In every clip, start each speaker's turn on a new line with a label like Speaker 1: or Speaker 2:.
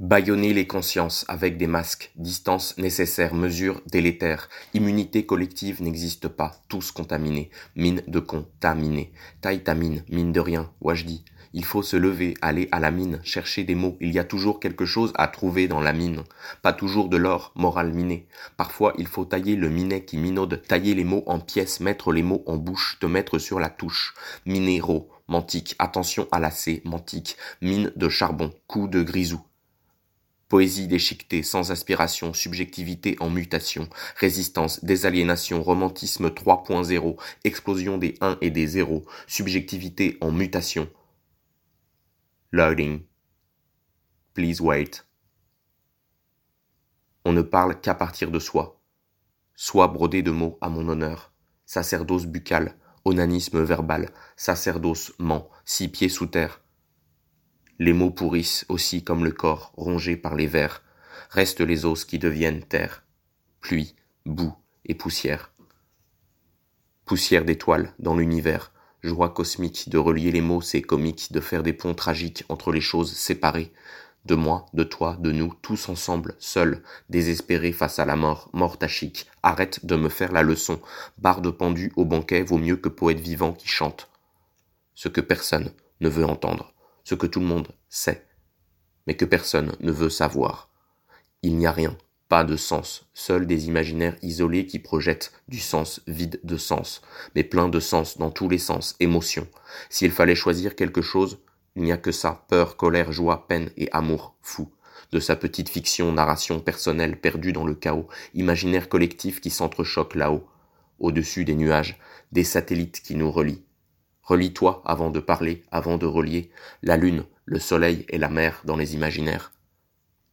Speaker 1: Bâillonner les consciences avec des masques, distance nécessaire, mesure délétère, immunité collective n'existe pas, tous contaminés, mine de contaminés, taille ta mine, mine de rien, dis, Il faut se lever, aller à la mine, chercher des mots, il y a toujours quelque chose à trouver dans la mine, pas toujours de l'or, moral miné. Parfois il faut tailler le minet qui minaude, tailler les mots en pièces, mettre les mots en bouche, te mettre sur la touche, minéraux, mantique, attention à la mantique, mine de charbon, coup de grisou. Poésie déchiquetée, sans aspiration, subjectivité en mutation, résistance, désaliénation, romantisme 3.0, explosion des 1 et des 0, subjectivité en mutation. Loading. Please wait. On ne parle qu'à partir de soi. Soit brodé de mots à mon honneur. Sacerdoce buccal, onanisme verbal, sacerdoce ment, six pieds sous terre. Les mots pourrissent aussi comme le corps rongé par les vers. Restent les os qui deviennent terre, pluie, boue et poussière. Poussière d'étoiles dans l'univers, joie cosmique de relier les mots, c'est comique de faire des ponts tragiques entre les choses séparées, de moi, de toi, de nous, tous ensemble, seuls, désespérés face à la mort, mort chic. Arrête de me faire la leçon. Barde pendue au banquet vaut mieux que poète vivant qui chante. Ce que personne ne veut entendre ce que tout le monde sait, mais que personne ne veut savoir. Il n'y a rien, pas de sens, seuls des imaginaires isolés qui projettent du sens vide de sens, mais plein de sens dans tous les sens, émotion. S'il fallait choisir quelque chose, il n'y a que ça, peur, colère, joie, peine et amour fou. De sa petite fiction, narration personnelle perdue dans le chaos, imaginaire collectif qui s'entrechoque là-haut, au-dessus des nuages, des satellites qui nous relient, Relis-toi avant de parler, avant de relier la lune, le soleil et la mer dans les imaginaires.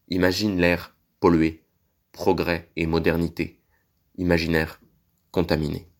Speaker 1: Imagine l'air pollué, progrès et modernité, imaginaire contaminé.